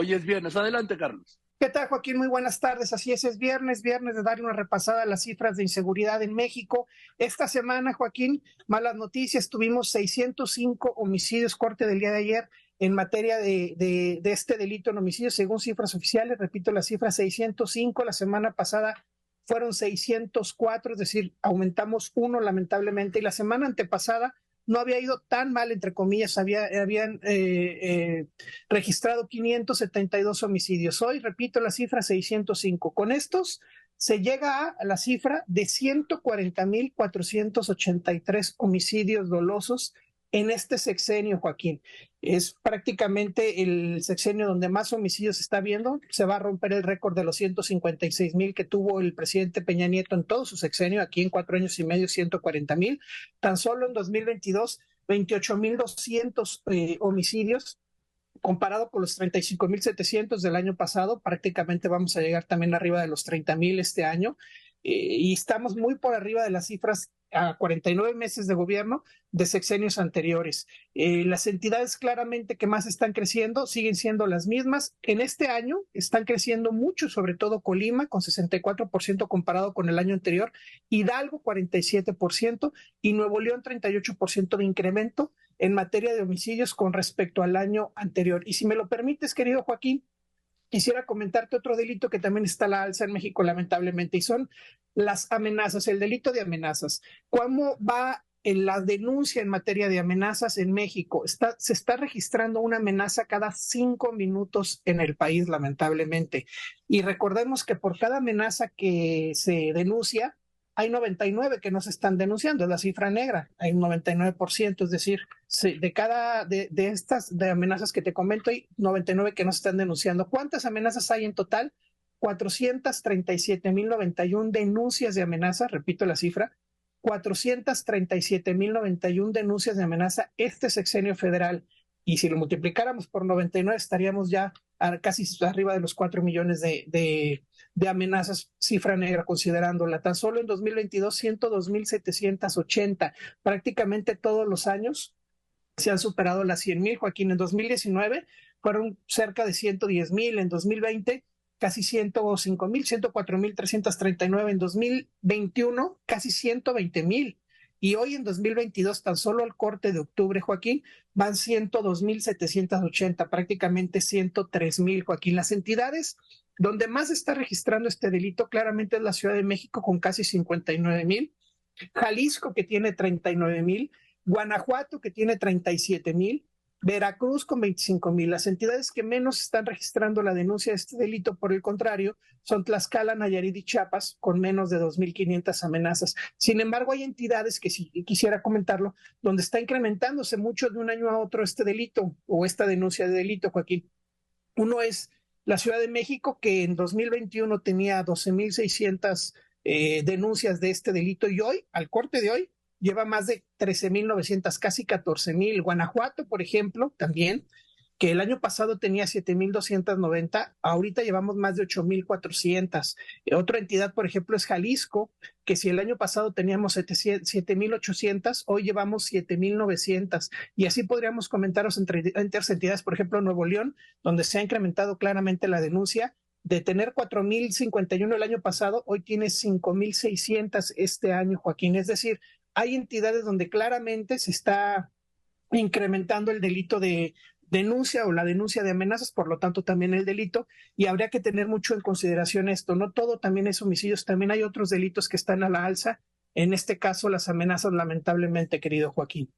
Hoy es viernes. Adelante, Carlos. ¿Qué tal, Joaquín? Muy buenas tardes. Así es, es viernes, viernes de darle una repasada a las cifras de inseguridad en México. Esta semana, Joaquín, malas noticias, tuvimos 605 homicidios, corte del día de ayer en materia de, de, de este delito en homicidio, según cifras oficiales. Repito, la cifra 605, la semana pasada fueron 604, es decir, aumentamos uno lamentablemente, y la semana antepasada no había ido tan mal, entre comillas, había, habían eh, eh, registrado 572 homicidios. Hoy, repito, la cifra 605. Con estos se llega a la cifra de 140.483 homicidios dolosos en este sexenio, Joaquín. Es prácticamente el sexenio donde más homicidios se está viendo. Se va a romper el récord de los 156 mil que tuvo el presidente Peña Nieto en todo su sexenio, aquí en cuatro años y medio, 140 mil. Tan solo en 2022, 28 mil 200 eh, homicidios. Comparado con los 35 mil 700 del año pasado, prácticamente vamos a llegar también arriba de los 30 mil este año. Eh, y estamos muy por arriba de las cifras a 49 meses de gobierno de sexenios anteriores. Eh, las entidades claramente que más están creciendo siguen siendo las mismas. En este año están creciendo mucho, sobre todo Colima, con 64% comparado con el año anterior, Hidalgo 47% y Nuevo León 38% de incremento en materia de homicidios con respecto al año anterior. Y si me lo permites, querido Joaquín, quisiera comentarte otro delito que también está a la alza en México, lamentablemente, y son las amenazas, el delito de amenazas. ¿Cómo va en la denuncia en materia de amenazas en México? Está, se está registrando una amenaza cada cinco minutos en el país, lamentablemente. Y recordemos que por cada amenaza que se denuncia, hay 99 que no se están denunciando, es la cifra negra, hay un 99%, es decir, de cada de, de, estas de amenazas que te comento, hay 99 que no se están denunciando. ¿Cuántas amenazas hay en total? 437.091 denuncias de amenaza, repito la cifra, 437.091 denuncias de amenaza este sexenio federal. Y si lo multiplicáramos por 99, estaríamos ya casi arriba de los 4 millones de, de, amenazas, cifra negra considerándola. Tan solo en 2022, 102.780. Prácticamente todos los años se han superado las 100.000. Joaquín, en 2019 fueron cerca de 110.000. En 2020 casi 105 mil, 104 mil 339 en 2021, casi 120 mil. Y hoy en 2022, tan solo al corte de octubre, Joaquín, van 102.780, prácticamente 103 mil, Joaquín. Las entidades donde más está registrando este delito claramente es la Ciudad de México con casi 59 mil, Jalisco que tiene 39 mil, Guanajuato que tiene 37 mil, Veracruz con 25 mil. Las entidades que menos están registrando la denuncia de este delito, por el contrario, son Tlaxcala, Nayarit y Chiapas, con menos de 2.500 amenazas. Sin embargo, hay entidades que si quisiera comentarlo, donde está incrementándose mucho de un año a otro este delito o esta denuncia de delito, Joaquín. Uno es la Ciudad de México, que en 2021 tenía 12.600 eh, denuncias de este delito y hoy, al corte de hoy, lleva más de 13.900, casi 14.000. Guanajuato, por ejemplo, también, que el año pasado tenía 7.290, ahorita llevamos más de 8.400. Otra entidad, por ejemplo, es Jalisco, que si el año pasado teníamos 7.800, hoy llevamos 7.900. Y así podríamos comentaros entre, entre entidades, por ejemplo, Nuevo León, donde se ha incrementado claramente la denuncia. De tener 4.051 el año pasado, hoy tiene 5.600 este año, Joaquín. Es decir, hay entidades donde claramente se está incrementando el delito de denuncia o la denuncia de amenazas, por lo tanto también el delito, y habría que tener mucho en consideración esto. No todo también es homicidios, también hay otros delitos que están a la alza, en este caso las amenazas, lamentablemente, querido Joaquín.